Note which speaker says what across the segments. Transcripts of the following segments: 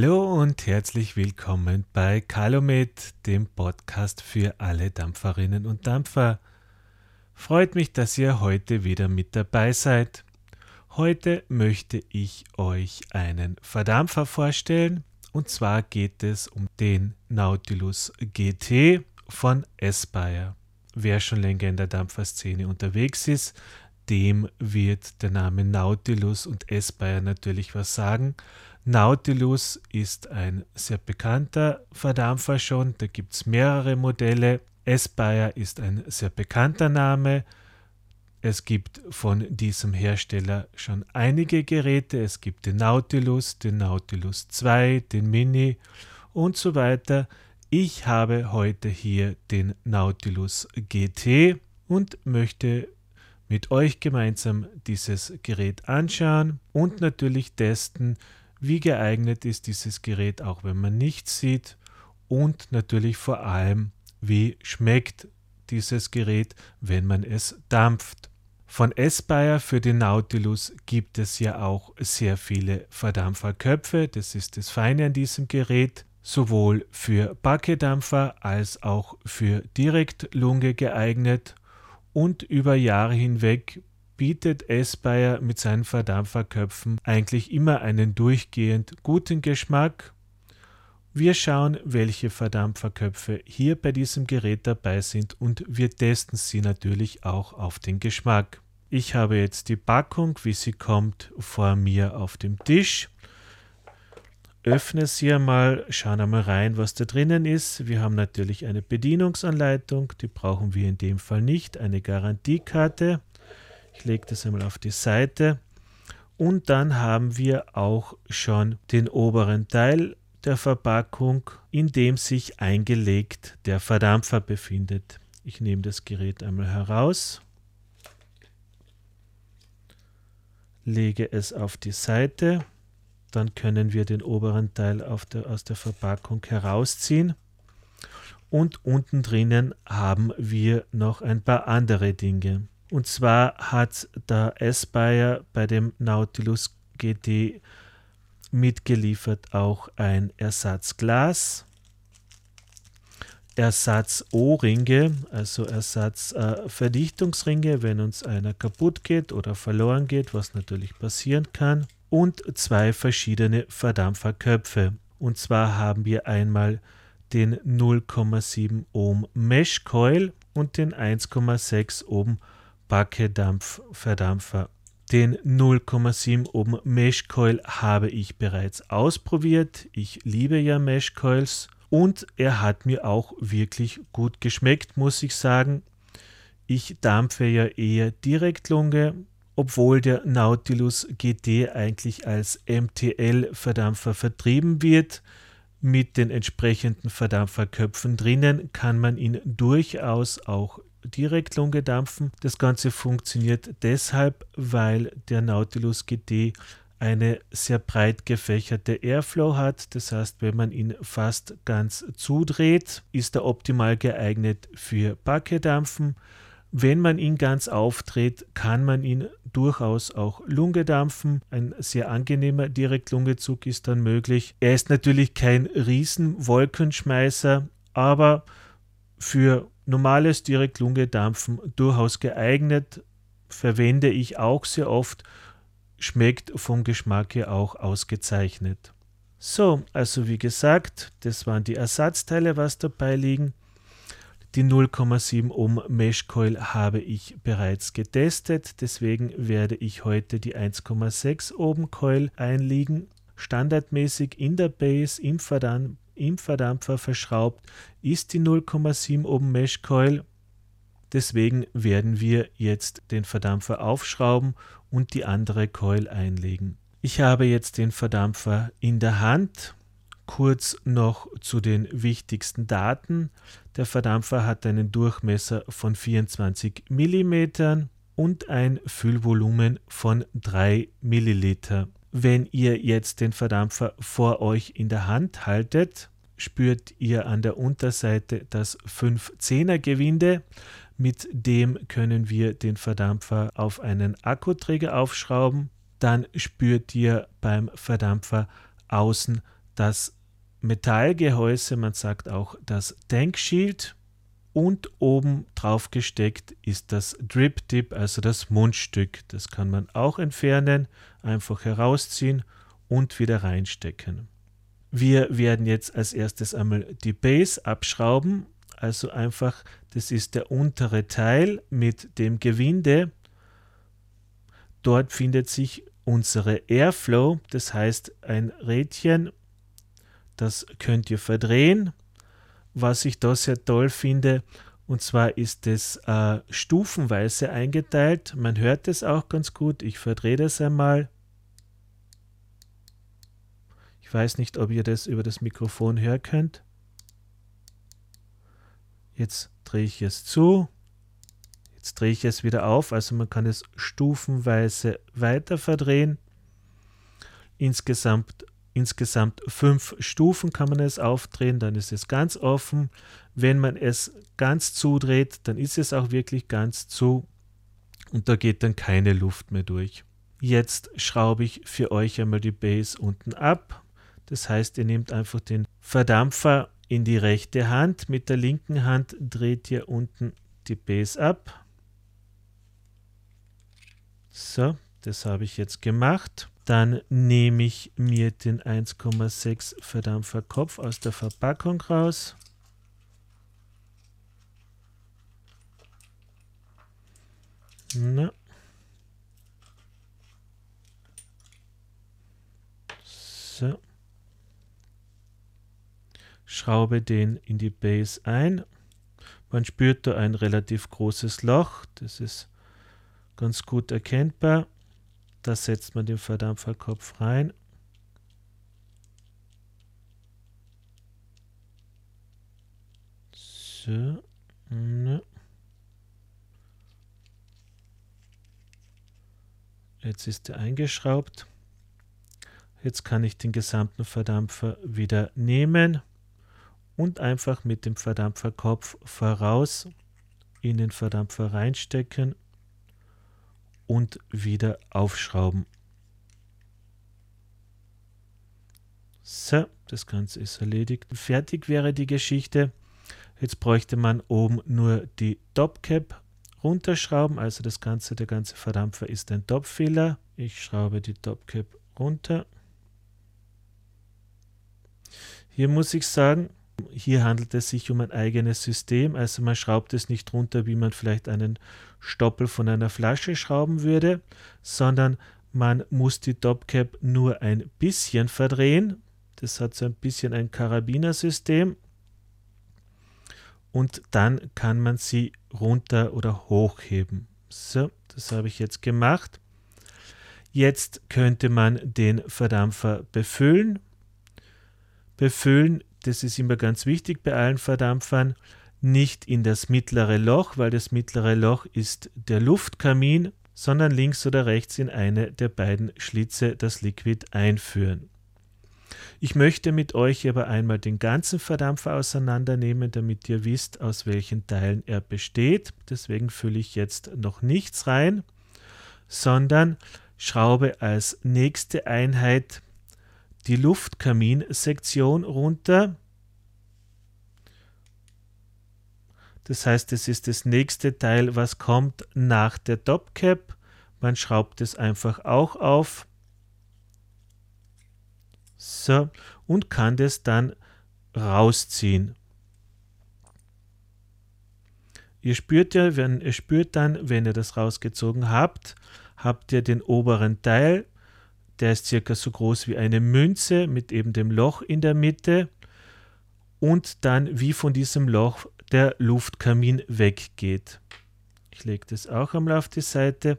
Speaker 1: Hallo und herzlich willkommen bei Calumet, dem Podcast für alle Dampferinnen und Dampfer. Freut mich, dass ihr heute wieder mit dabei seid. Heute möchte ich euch einen Verdampfer vorstellen und zwar geht es um den Nautilus GT von Aspire. Wer schon länger in der Dampferszene unterwegs ist, dem wird der Name Nautilus und Aspire natürlich was sagen. Nautilus ist ein sehr bekannter Verdampfer schon, da gibt es mehrere Modelle. Aspire ist ein sehr bekannter Name. Es gibt von diesem Hersteller schon einige Geräte. Es gibt den Nautilus, den Nautilus 2, den Mini und so weiter. Ich habe heute hier den Nautilus GT und möchte mit euch gemeinsam dieses Gerät anschauen und natürlich testen, wie geeignet ist dieses Gerät, auch wenn man nichts sieht. Und natürlich vor allem, wie schmeckt dieses Gerät, wenn man es dampft. Von Aspire für den Nautilus gibt es ja auch sehr viele Verdampferköpfe, das ist das Feine an diesem Gerät, sowohl für Backedampfer als auch für Direktlunge geeignet. Und über Jahre hinweg bietet Aspire mit seinen Verdampferköpfen eigentlich immer einen durchgehend guten Geschmack. Wir schauen, welche Verdampferköpfe hier bei diesem Gerät dabei sind und wir testen sie natürlich auch auf den Geschmack. Ich habe jetzt die Packung, wie sie kommt, vor mir auf dem Tisch. Öffne sie einmal, schauen einmal rein, was da drinnen ist. Wir haben natürlich eine Bedienungsanleitung, die brauchen wir in dem Fall nicht, eine Garantiekarte. Ich lege das einmal auf die Seite. Und dann haben wir auch schon den oberen Teil der Verpackung, in dem sich eingelegt der Verdampfer befindet. Ich nehme das Gerät einmal heraus, lege es auf die Seite, dann können wir den oberen Teil der, aus der Verpackung herausziehen und unten drinnen haben wir noch ein paar andere Dinge. Und zwar hat der Aspire bei dem Nautilus GT mitgeliefert auch ein Ersatzglas, Ersatz-O-Ringe, also Ersatz-Verdichtungsringe, wenn uns einer kaputt geht oder verloren geht, was natürlich passieren kann, und zwei verschiedene Verdampferköpfe. Und zwar haben wir einmal den 0,7 Ohm Mesh Coil und den 1,6 Ohm Backedampfverdampfer. Den 0,7 Ohm Mesh Coil habe ich bereits ausprobiert. Ich liebe ja Mesh Coils und er hat mir auch wirklich gut geschmeckt, muss ich sagen. Ich dampfe ja eher Direktlunge, obwohl der Nautilus GT eigentlich als MTL-Verdampfer vertrieben wird. Mit den entsprechenden Verdampferköpfen drinnen kann man ihn durchaus auch Direktlunge dampfen. Das Ganze funktioniert deshalb, weil der Nautilus GT eine sehr breit gefächerte Airflow hat. Das heißt, wenn man ihn fast ganz zudreht, ist er optimal geeignet für Backedampfen. Wenn man ihn ganz aufdreht, kann man ihn durchaus auch Lunge dampfen. Ein sehr angenehmer Direktlungezug ist dann möglich. Er ist natürlich kein Riesenwolkenschmeißer, aber für normales Direktlunge-Dampfen durchaus geeignet, verwende ich auch sehr oft, schmeckt vom Geschmack her auch ausgezeichnet. So, also wie gesagt, das waren die Ersatzteile, was dabei liegen. Die 0,7 Ohm Mesh Coil habe ich bereits getestet, deswegen werde ich heute die 1,6 Ohm Coil einlegen. Standardmäßig in der Base im Verdampfer im Verdampfer verschraubt ist die 0,7 Ohm Mesh Coil. Deswegen werden wir jetzt den Verdampfer aufschrauben und die andere Coil einlegen. Ich habe jetzt den Verdampfer in der Hand. Kurz noch zu den wichtigsten Daten. Der Verdampfer hat einen Durchmesser von 24 mm und ein Füllvolumen von 3 Milliliter. Wenn ihr jetzt den Verdampfer vor euch in der Hand haltet, spürt ihr an der Unterseite das 510er Gewinde. Mit dem können wir den Verdampfer auf einen Akkuträger aufschrauben. Dann spürt ihr beim Verdampfer außen das Metallgehäuse, man sagt auch das Tankshield und oben drauf gesteckt ist das Drip Tip, also das Mundstück. Das kann man auch entfernen, einfach herausziehen und wieder reinstecken. Wir werden jetzt als erstes einmal die Base abschrauben, also einfach, das ist der untere Teil mit dem Gewinde. Dort findet sich unsere Airflow, das heißt ein Rädchen, das könnt ihr verdrehen. Was ich da sehr toll finde, und zwar ist es äh, stufenweise eingeteilt. Man hört es auch ganz gut. Ich verdrehe das einmal. Ich weiß nicht, ob ihr das über das Mikrofon hören könnt. Jetzt drehe ich es zu. Jetzt drehe ich es wieder auf. Also man kann es stufenweise weiter verdrehen. Insgesamt, insgesamt fünf Stufen kann man es aufdrehen. Dann ist es ganz offen. Wenn man es ganz zudreht, dann ist es auch wirklich ganz zu. Und da geht dann keine Luft mehr durch. Jetzt schraube ich für euch einmal die Base unten ab. Das heißt, ihr nehmt einfach den Verdampfer in die rechte Hand. Mit der linken Hand dreht ihr unten die Base ab. So, das habe ich jetzt gemacht. Dann nehme ich mir den 1,6 Verdampferkopf aus der Verpackung raus. Na. So schraube den in die Base ein. Man spürt da ein relativ großes Loch, das ist ganz gut erkennbar. Da setzt man den Verdampferkopf rein. So. Ne. Jetzt ist er eingeschraubt. Jetzt kann ich den gesamten Verdampfer wieder nehmen und einfach mit dem Verdampferkopf voraus in den Verdampfer reinstecken und wieder aufschrauben. So, das Ganze ist erledigt. Fertig wäre die Geschichte. Jetzt bräuchte man oben nur die Topcap runterschrauben. Also das Ganze, der ganze Verdampfer ist ein Topfehler. Ich schraube die Topcap runter. Hier muss ich sagen, hier handelt es sich um ein eigenes System, also man schraubt es nicht runter, wie man vielleicht einen Stoppel von einer Flasche schrauben würde, sondern man muss die Topcap nur ein bisschen verdrehen. Das hat so ein bisschen ein Karabinersystem. Und dann kann man sie runter oder hochheben. So, das habe ich jetzt gemacht. Jetzt könnte man den Verdampfer befüllen. Befüllen das ist immer ganz wichtig bei allen Verdampfern, nicht in das mittlere Loch, weil das mittlere Loch ist der Luftkamin, sondern links oder rechts in eine der beiden Schlitze das Liquid einführen. Ich möchte mit euch aber einmal den ganzen Verdampfer auseinandernehmen, damit ihr wisst, aus welchen Teilen er besteht. Deswegen fülle ich jetzt noch nichts rein, sondern schraube als nächste Einheit die Luftkaminsektion runter. Das heißt, es ist das nächste Teil, was kommt nach der Topcap. Man schraubt es einfach auch auf. So, und kann das dann rausziehen. Ihr spürt ja, wenn ihr spürt dann, wenn ihr das rausgezogen habt, habt ihr den oberen Teil der ist circa so groß wie eine Münze mit eben dem Loch in der Mitte und dann wie von diesem Loch der Luftkamin weggeht. Ich lege das auch einmal auf die Seite.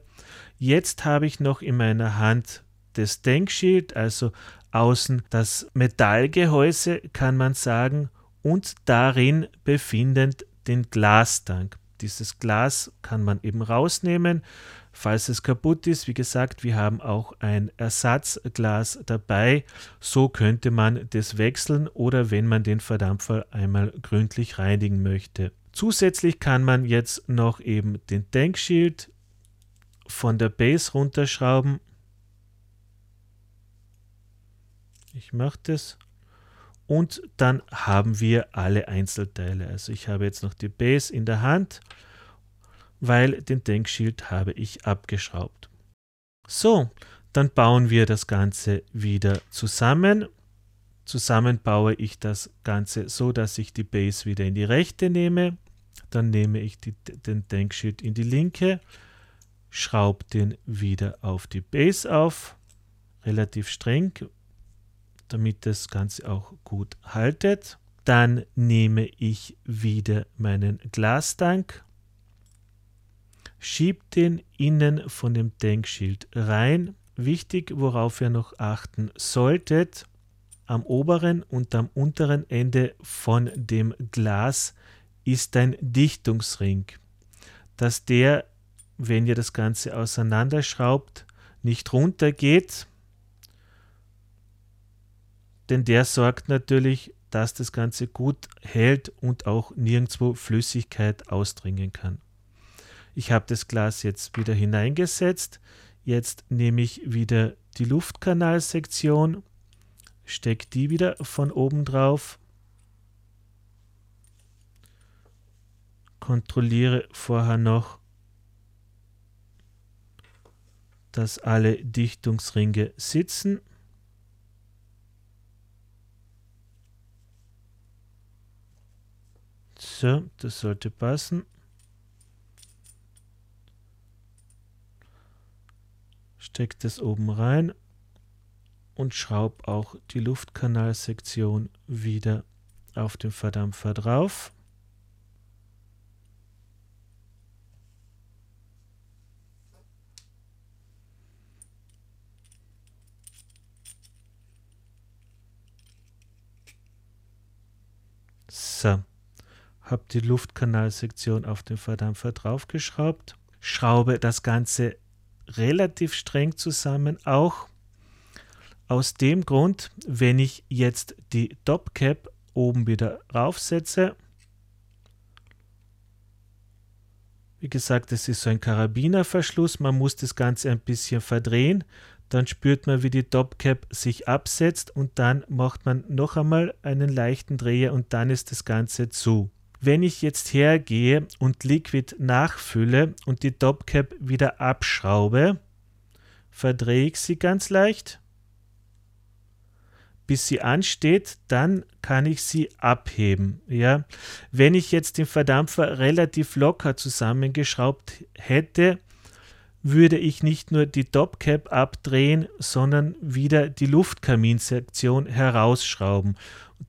Speaker 1: Jetzt habe ich noch in meiner Hand das Denkschild, also außen das Metallgehäuse, kann man sagen, und darin befindend den Glastank. Dieses Glas kann man eben rausnehmen, falls es kaputt ist. Wie gesagt, wir haben auch ein Ersatzglas dabei. So könnte man das wechseln oder wenn man den Verdampfer einmal gründlich reinigen möchte. Zusätzlich kann man jetzt noch eben den Tankshield von der Base runterschrauben. Ich mache das und dann haben wir alle Einzelteile. Also ich habe jetzt noch die Base in der Hand, weil den Denkschild habe ich abgeschraubt. So, dann bauen wir das Ganze wieder zusammen. Zusammen baue ich das Ganze so, dass ich die Base wieder in die rechte nehme. Dann nehme ich die, den Denkschild in die linke, schraube den wieder auf die Base auf, relativ streng, damit das Ganze auch gut haltet. Dann nehme ich wieder meinen Glastank, schiebe den innen von dem Denkschild rein. Wichtig, worauf ihr noch achten solltet, am oberen und am unteren Ende von dem Glas ist ein Dichtungsring, dass der, wenn ihr das Ganze auseinanderschraubt, nicht runtergeht, denn der sorgt natürlich, dass das Ganze gut hält und auch nirgendwo Flüssigkeit ausdringen kann. Ich habe das Glas jetzt wieder hineingesetzt. Jetzt nehme ich wieder die Luftkanalsektion, stecke die wieder von oben drauf, kontrolliere vorher noch, dass alle Dichtungsringe sitzen So, das sollte passen. Steck das oben rein und schraub auch die Luftkanalsektion wieder auf den Verdampfer drauf. So habe die Luftkanalsektion auf den Verdampfer draufgeschraubt, schraube das Ganze relativ streng zusammen, auch aus dem Grund, wenn ich jetzt die Topcap oben wieder raufsetze, wie gesagt, das ist so ein Karabinerverschluss, man muss das Ganze ein bisschen verdrehen, dann spürt man, wie die Topcap sich absetzt und dann macht man noch einmal einen leichten Dreher und dann ist das Ganze zu. Wenn ich jetzt hergehe und Liquid nachfülle und die Topcap wieder abschraube, verdrehe ich sie ganz leicht, bis sie ansteht, dann kann ich sie abheben. Ja? Wenn ich jetzt den Verdampfer relativ locker zusammengeschraubt hätte, würde ich nicht nur die Topcap abdrehen, sondern wieder die Luftkaminsektion herausschrauben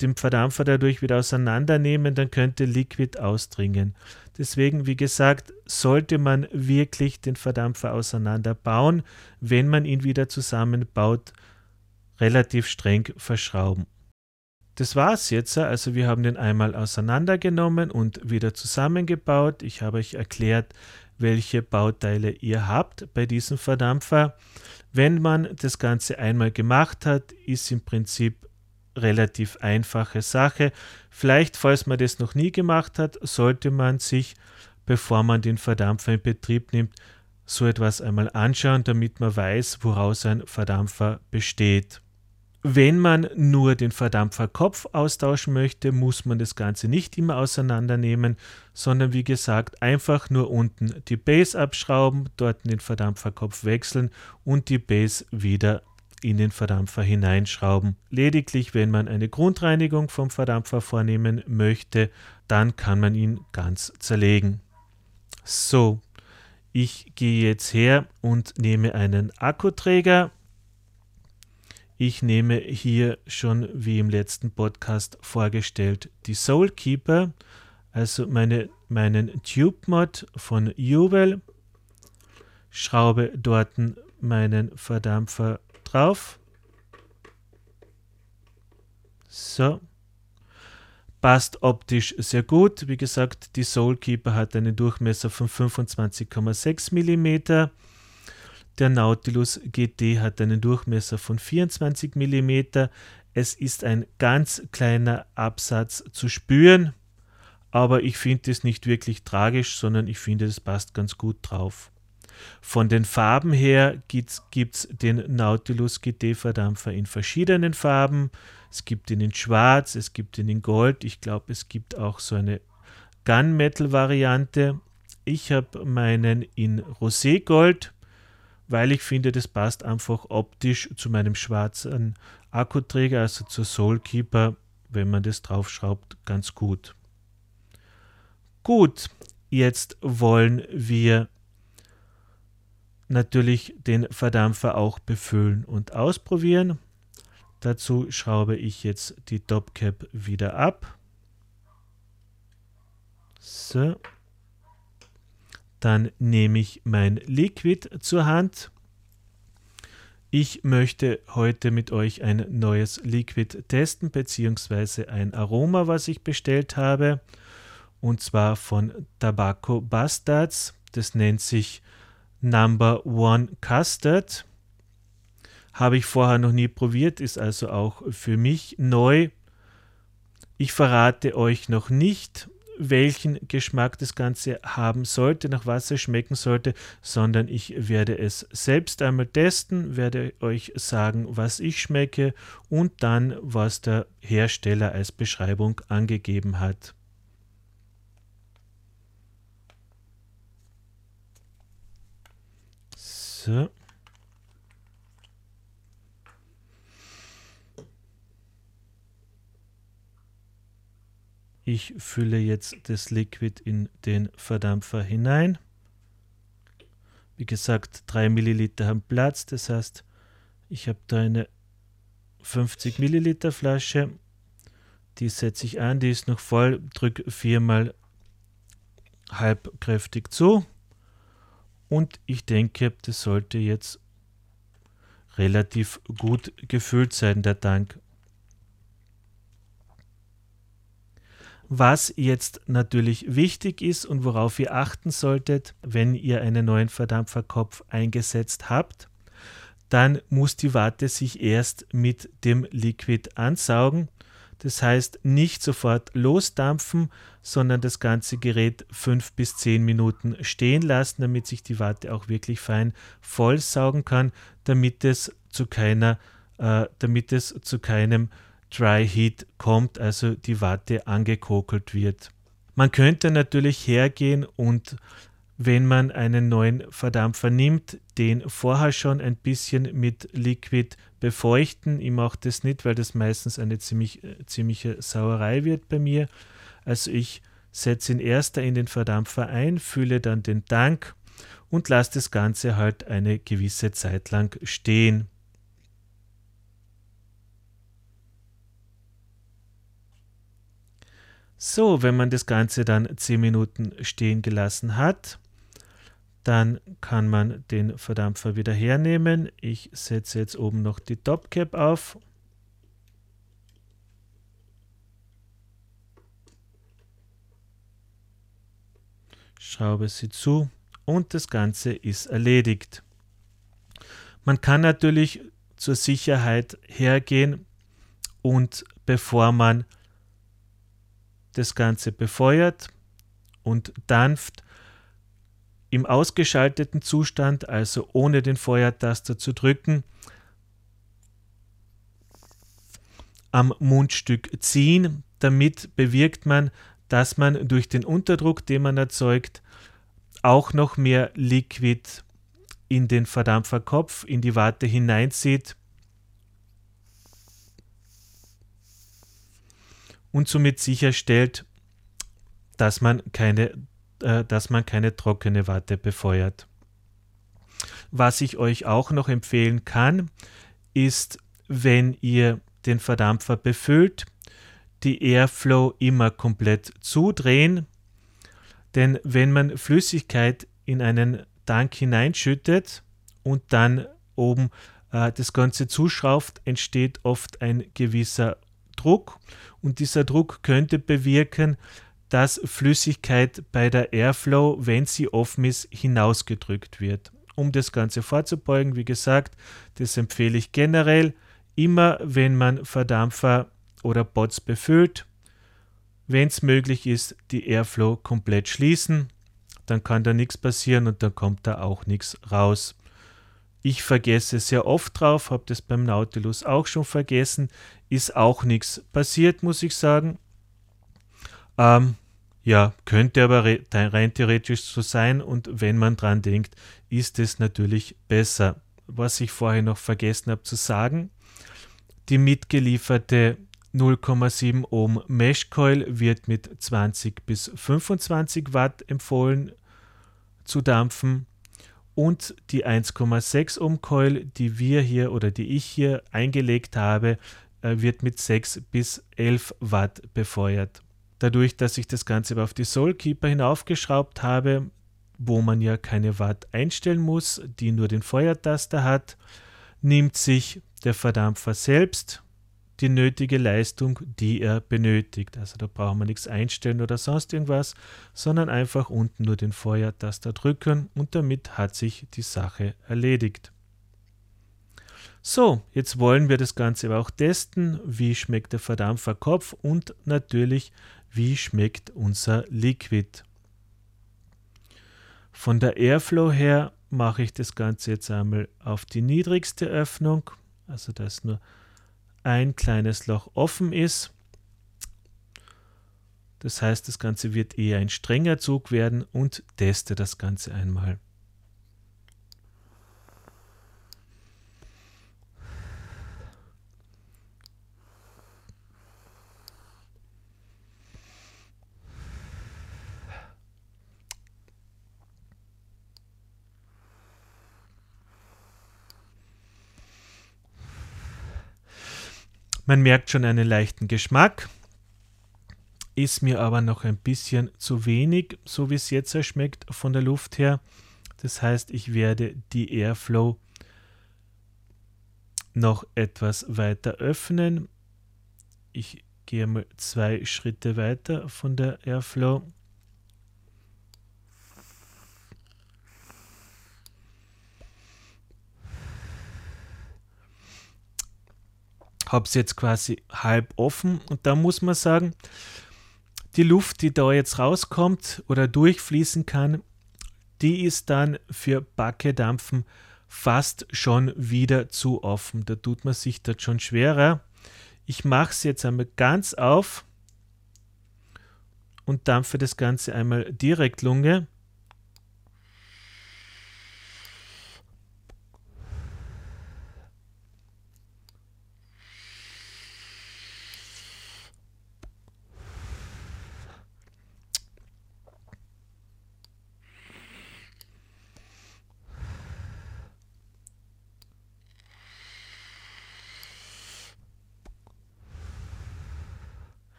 Speaker 1: den Verdampfer dadurch wieder auseinandernehmen, dann könnte Liquid ausdringen. Deswegen, wie gesagt, sollte man wirklich den Verdampfer auseinanderbauen, wenn man ihn wieder zusammenbaut, relativ streng verschrauben. Das war's jetzt. Also wir haben den einmal auseinandergenommen und wieder zusammengebaut. Ich habe euch erklärt, welche Bauteile ihr habt bei diesem Verdampfer. Wenn man das Ganze einmal gemacht hat, ist im Prinzip relativ einfache Sache. Vielleicht, falls man das noch nie gemacht hat, sollte man sich, bevor man den Verdampfer in Betrieb nimmt, so etwas einmal anschauen, damit man weiß, woraus ein Verdampfer besteht. Wenn man nur den Verdampferkopf austauschen möchte, muss man das Ganze nicht immer auseinandernehmen, sondern wie gesagt einfach nur unten die Base abschrauben, dort den Verdampferkopf wechseln und die Base wieder in den Verdampfer hineinschrauben. Lediglich, wenn man eine Grundreinigung vom Verdampfer vornehmen möchte, dann kann man ihn ganz zerlegen. So, ich gehe jetzt her und nehme einen Akkuträger. Ich nehme hier schon wie im letzten Podcast vorgestellt die Soulkeeper, also meine, meinen Tube Mod von Juwel, schraube dort meinen Verdampfer drauf. So. Passt optisch sehr gut. Wie gesagt, die Soulkeeper hat einen Durchmesser von 25,6 mm. Der Nautilus GT hat einen Durchmesser von 24 mm. Es ist ein ganz kleiner Absatz zu spüren, aber ich finde es nicht wirklich tragisch, sondern ich finde, es passt ganz gut drauf. Von den Farben her gibt es den Nautilus GT-Verdampfer in verschiedenen Farben. Es gibt ihn in Schwarz, es gibt ihn in Gold. Ich glaube, es gibt auch so eine Gunmetal-Variante. Ich habe meinen in Roségold, weil ich finde, das passt einfach optisch zu meinem schwarzen Akkuträger, also zur Soulkeeper, wenn man das draufschraubt, ganz gut. Gut, jetzt wollen wir natürlich den Verdampfer auch befüllen und ausprobieren. Dazu schraube ich jetzt die Topcap wieder ab. So. Dann nehme ich mein Liquid zur Hand. Ich möchte heute mit euch ein neues Liquid testen, beziehungsweise ein Aroma, was ich bestellt habe. Und zwar von Tobacco Bastards. Das nennt sich Number One Custard. Habe ich vorher noch nie probiert, ist also auch für mich neu. Ich verrate euch noch nicht, welchen Geschmack das Ganze haben sollte, nach was es schmecken sollte, sondern ich werde es selbst einmal testen, werde euch sagen, was ich schmecke und dann, was der Hersteller als Beschreibung angegeben hat. So. Ich fülle jetzt das Liquid in den Verdampfer hinein. Wie gesagt, 3 Milliliter haben Platz, das heißt, ich habe da eine 50 Milliliter Flasche. Die setze ich an, die ist noch voll, drücke viermal halbkräftig zu. Und ich denke, das sollte jetzt relativ gut gefüllt sein, der Tank. Was jetzt natürlich wichtig ist und worauf ihr achten solltet, wenn ihr einen neuen Verdampferkopf eingesetzt habt, dann muss die Watte sich erst mit dem Liquid ansaugen. Das heißt, nicht sofort losdampfen, sondern das ganze Gerät fünf bis zehn Minuten stehen lassen, damit sich die Watte auch wirklich fein vollsaugen kann, damit es zu keiner, äh, damit es zu keinem Dry Heat kommt, also die Watte angekokelt wird. Man könnte natürlich hergehen und wenn man einen neuen Verdampfer nimmt, den vorher schon ein bisschen mit Liquid befeuchten. Ich mache das nicht, weil das meistens eine ziemlich, äh, ziemliche Sauerei wird bei mir. Also ich setze ihn erster in den Verdampfer ein, fülle dann den Tank und lasse das Ganze halt eine gewisse Zeit lang stehen. So, wenn man das Ganze dann 10 Minuten stehen gelassen hat, dann kann man den Verdampfer wieder hernehmen. Ich setze jetzt oben noch die Topcap auf. Schraube sie zu und das Ganze ist erledigt. Man kann natürlich zur Sicherheit hergehen und bevor man das Ganze befeuert und dampft, im ausgeschalteten Zustand, also ohne den Feuertaster zu drücken, am Mundstück ziehen. Damit bewirkt man, dass man durch den Unterdruck, den man erzeugt, auch noch mehr Liquid in den Verdampferkopf, in die Warte hineinzieht und somit sicherstellt, dass man keine äh, dass man keine trockene Watte befeuert. Was ich euch auch noch empfehlen kann, ist, wenn ihr den Verdampfer befüllt, die Airflow immer komplett zudrehen. Denn wenn man Flüssigkeit in einen Tank hineinschüttet und dann oben äh, das Ganze zuschrauft, entsteht oft ein gewisser Druck und dieser Druck könnte bewirken, dass Flüssigkeit bei der Airflow, wenn sie offen ist, hinausgedrückt wird. Um das Ganze vorzubeugen, wie gesagt, das empfehle ich generell immer, wenn man Verdampfer oder Bots befüllt, wenn es möglich ist, die Airflow komplett schließen. dann kann da nichts passieren und dann kommt da auch nichts raus. Ich vergesse sehr oft drauf, habe das beim Nautilus auch schon vergessen, ist auch nichts passiert, muss ich sagen. Ähm, ja, könnte aber rein theoretisch so sein und wenn man dran denkt, ist es natürlich besser. Was ich vorher noch vergessen habe zu sagen, die mitgelieferte 0,7 Ohm Mesh Coil wird mit 20 bis 25 Watt empfohlen zu dampfen und die 1,6 Ohm Coil, die wir hier oder die ich hier eingelegt habe, äh, wird mit 6 bis 11 Watt befeuert. Dadurch, dass ich das Ganze auf die Soulkeeper hinaufgeschraubt habe, wo man ja keine Watt einstellen muss, die nur den Feuertaster hat, nimmt sich der Verdampfer selbst die nötige Leistung, die er benötigt. Also da brauchen wir nichts einstellen oder sonst irgendwas, sondern einfach unten nur den Feuertaster drücken und damit hat sich die Sache erledigt. So, jetzt wollen wir das Ganze aber auch testen. Wie schmeckt der Verdampferkopf und natürlich, wie schmeckt unser Liquid. Von der Airflow her mache ich das Ganze jetzt einmal auf die niedrigste Öffnung, also dass nur ein kleines Loch offen ist. Das heißt, das Ganze wird eher ein strenger Zug werden und teste das Ganze einmal. Man merkt schon einen leichten Geschmack, ist mir aber noch ein bisschen zu wenig, so wie es jetzt schmeckt von der Luft her. Das heißt, ich werde die Airflow noch etwas weiter öffnen. Ich gehe mal zwei Schritte weiter von der Airflow. Habe es jetzt quasi halb offen und da muss man sagen, die Luft, die da jetzt rauskommt oder durchfließen kann, die ist dann für Backedampfen fast schon wieder zu offen. Da tut man sich das schon schwerer. Ich mache es jetzt einmal ganz auf und dampfe das Ganze einmal direkt Lunge.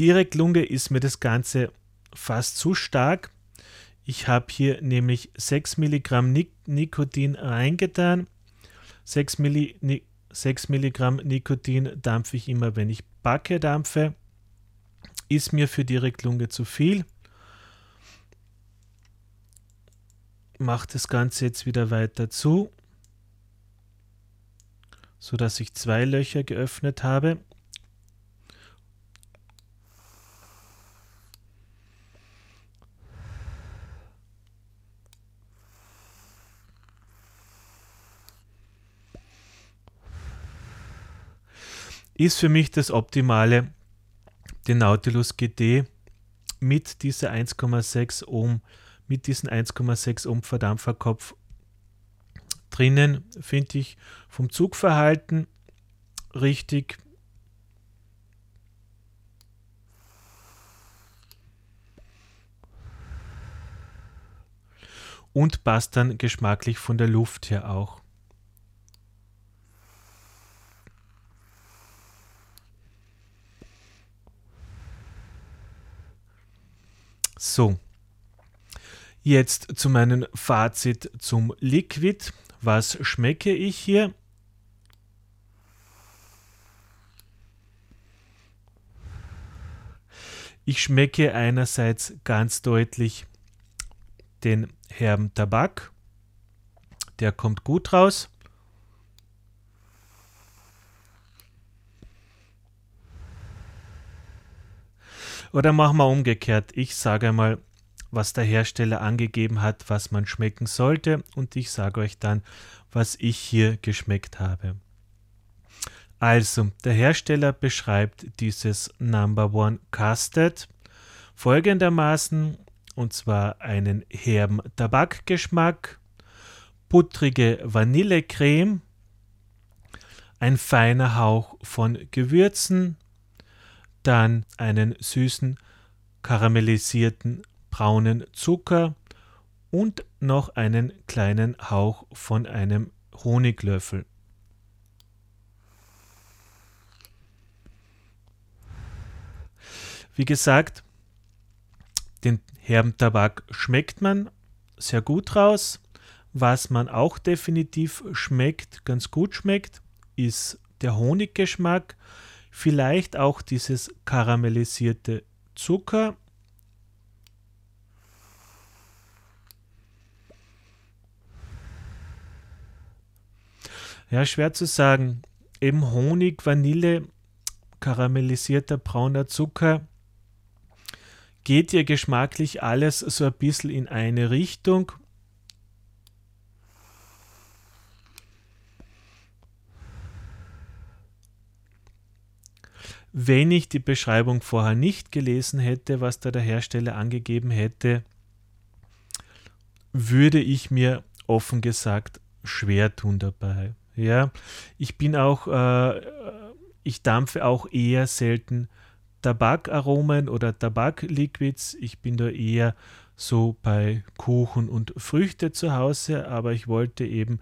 Speaker 1: Direktlunge ist mir das Ganze fast zu stark. Ich habe hier nämlich 6 Milligramm Nik Nikotin reingetan. 6, Milli Ni 6 Milligramm Nikotin dampfe ich immer, wenn ich Backe dampfe. Ist mir für Direktlunge zu viel. Mache das Ganze jetzt wieder weiter zu, sodass ich zwei Löcher geöffnet habe. Ist für mich das Optimale, den Nautilus GT mit dieser 1,6 Ohm, mit diesem 1,6 Ohm Verdampferkopf drinnen, finde ich vom Zugverhalten richtig. Und passt dann geschmacklich von der Luft her auch. So, jetzt zu meinem Fazit zum Liquid. Was schmecke ich hier? Ich schmecke einerseits ganz deutlich den herben Tabak. Der kommt gut raus. Oder machen wir umgekehrt. Ich sage mal, was der Hersteller angegeben hat, was man schmecken sollte und ich sage euch dann, was ich hier geschmeckt habe. Also, der Hersteller beschreibt dieses Number One Custard folgendermaßen, und zwar einen herben Tabakgeschmack, buttrige Vanillecreme, ein feiner Hauch von Gewürzen, dann einen süßen karamellisierten braunen Zucker und noch einen kleinen Hauch von einem Honiglöffel. Wie gesagt, den herben Tabak schmeckt man sehr gut raus. Was man auch definitiv schmeckt, ganz gut schmeckt, ist der Honiggeschmack, vielleicht auch dieses karamellisierte Zucker. Ja, schwer zu sagen. Eben Honig, Vanille, karamellisierter brauner Zucker geht ja geschmacklich alles so ein bisschen in eine Richtung. Wenn ich die Beschreibung vorher nicht gelesen hätte, was da der Hersteller angegeben hätte, würde ich mir offen gesagt schwer tun dabei. Ja, ich bin auch, äh, ich dampfe auch eher selten Tabakaromen oder Tabakliquids. Ich bin da eher so bei Kuchen und Früchte zu Hause, aber ich wollte eben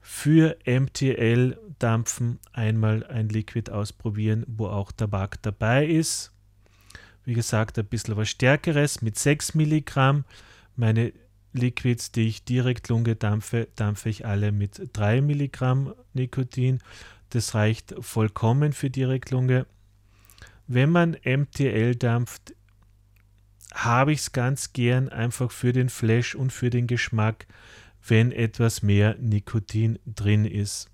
Speaker 1: für MTL dampfen einmal ein Liquid ausprobieren, wo auch Tabak dabei ist. Wie gesagt, ein bisschen was Stärkeres mit 6 Milligramm. Meine Liquids, die ich direkt Lunge dampfe, dampfe ich alle mit 3 Milligramm Nikotin. Das reicht vollkommen für Direktlunge wenn man MTL dampft, habe ich es ganz gern einfach für den Flash und für den Geschmack, wenn etwas mehr Nikotin drin ist.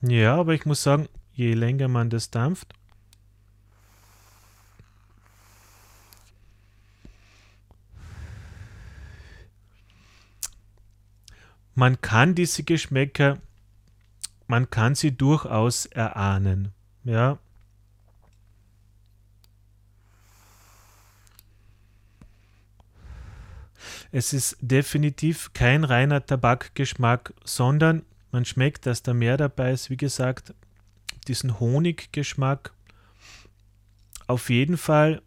Speaker 1: Ja, aber ich muss sagen, je länger man das dampft, man kann diese Geschmäcker, man kann sie durchaus erahnen. Ja. Es ist definitiv kein reiner Tabakgeschmack, sondern man schmeckt, dass da mehr dabei ist. Wie gesagt, diesen Honiggeschmack. Auf jeden Fall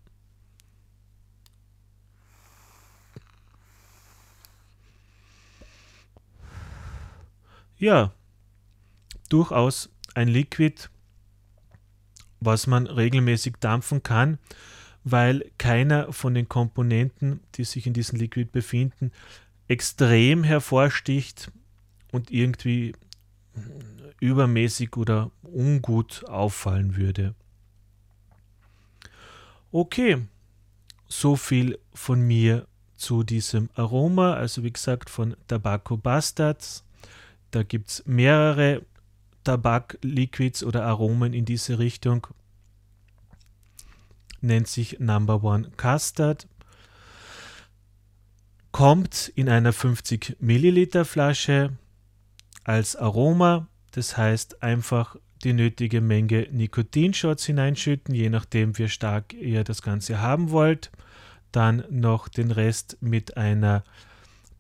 Speaker 1: ja, durchaus ein Liquid, was man regelmäßig dampfen kann, weil keiner von den Komponenten, die sich in diesem Liquid befinden, extrem hervorsticht und irgendwie übermäßig oder ungut auffallen würde. Okay, so viel von mir zu diesem Aroma, also wie gesagt von Tobacco Bastards. Da gibt es mehrere Tabak-Liquids oder Aromen in diese Richtung. Nennt sich Number One Custard. Kommt in einer 50 Milliliter Flasche als Aroma. Das heißt einfach die nötige Menge Nikotinshots hineinschütten, je nachdem wie stark ihr das Ganze haben wollt. Dann noch den Rest mit einer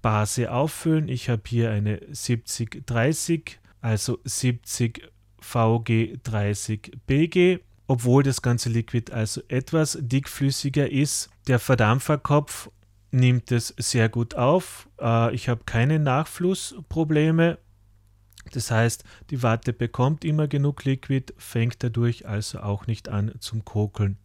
Speaker 1: Base auffüllen. Ich habe hier eine 7030, also 70 VG 30 BG. Obwohl das ganze Liquid also etwas dickflüssiger ist, der Verdampferkopf nimmt es sehr gut auf. Äh, ich habe keine Nachflussprobleme. Das heißt, die Watte bekommt immer genug Liquid, fängt dadurch also auch nicht an zum Kokeln.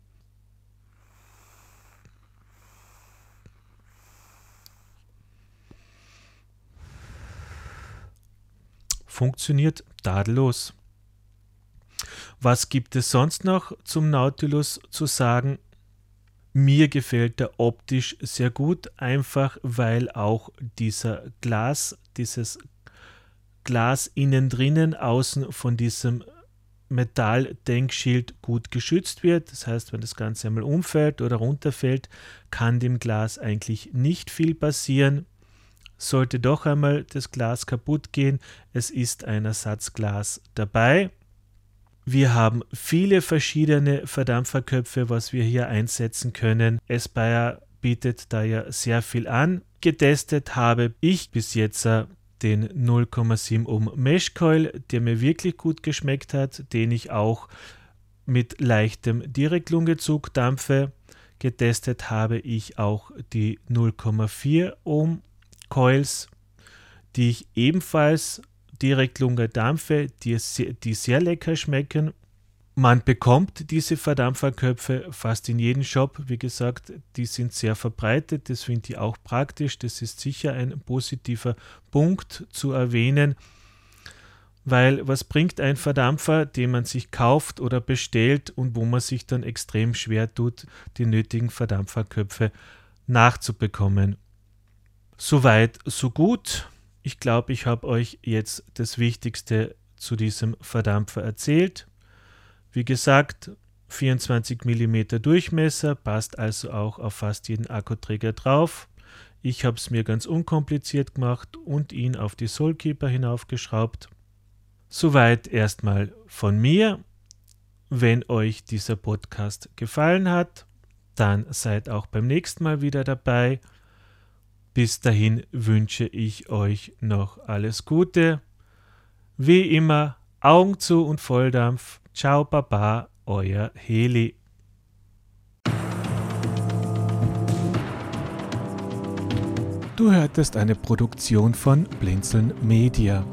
Speaker 1: Funktioniert tadellos. Was gibt es sonst noch zum Nautilus zu sagen? Mir gefällt er optisch sehr gut, einfach weil auch dieser Glas, dieses Glas innen drinnen, außen von diesem Metalldenkschild gut geschützt wird. Das heißt, wenn das Ganze einmal umfällt oder runterfällt, kann dem Glas eigentlich nicht viel passieren. Sollte doch einmal das Glas kaputt gehen, es ist ein Ersatzglas dabei. Wir haben viele verschiedene Verdampferköpfe, was wir hier einsetzen können. Espire bietet da ja sehr viel an. Getestet habe ich bis jetzt den 0,7 Ohm Mesh Coil, der mir wirklich gut geschmeckt hat, den ich auch mit leichtem Direktlungezug dampfe. Getestet habe ich auch die 0,4 Ohm Coils, die ich ebenfalls Direktlunge dampfe, die, die sehr lecker schmecken man bekommt diese Verdampferköpfe fast in jedem Shop. Wie gesagt, die sind sehr verbreitet. Das finde ich auch praktisch. Das ist sicher ein positiver Punkt zu erwähnen. Weil was bringt ein Verdampfer, den man sich kauft oder bestellt und wo man sich dann extrem schwer tut, die nötigen Verdampferköpfe nachzubekommen? Soweit, so gut. Ich glaube, ich habe euch jetzt das Wichtigste zu diesem Verdampfer erzählt. Wie gesagt, 24 mm Durchmesser, passt also auch auf fast jeden Akkuträger drauf. Ich habe es mir ganz unkompliziert gemacht und ihn auf die Soulkeeper hinaufgeschraubt. Soweit erstmal von mir. Wenn euch dieser Podcast gefallen hat, dann seid auch beim nächsten Mal wieder dabei. Bis dahin wünsche ich euch noch alles Gute. Wie immer, Augen zu und Volldampf. Ciao, Baba, euer Heli. Du hörtest eine Produktion von Blinzeln Media.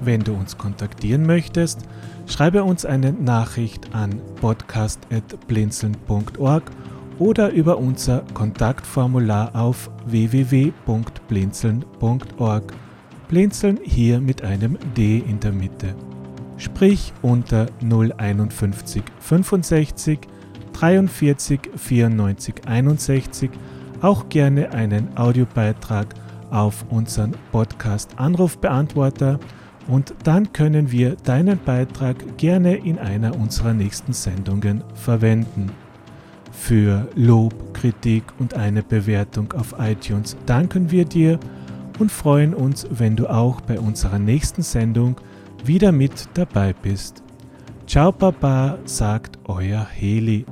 Speaker 1: Wenn du uns kontaktieren möchtest, schreibe uns eine Nachricht an podcast.blinzeln.org oder über unser Kontaktformular auf www.blinzeln.org. Blinzeln hier mit einem D in der Mitte sprich unter 051 65 43 94 61 auch gerne einen Audiobeitrag auf unseren Podcast Anrufbeantworter und dann können wir deinen Beitrag gerne in einer unserer nächsten Sendungen verwenden. Für Lob, Kritik und eine Bewertung auf iTunes danken wir dir und freuen uns, wenn du auch bei unserer nächsten Sendung wieder mit dabei bist. Ciao Papa, sagt euer Heli.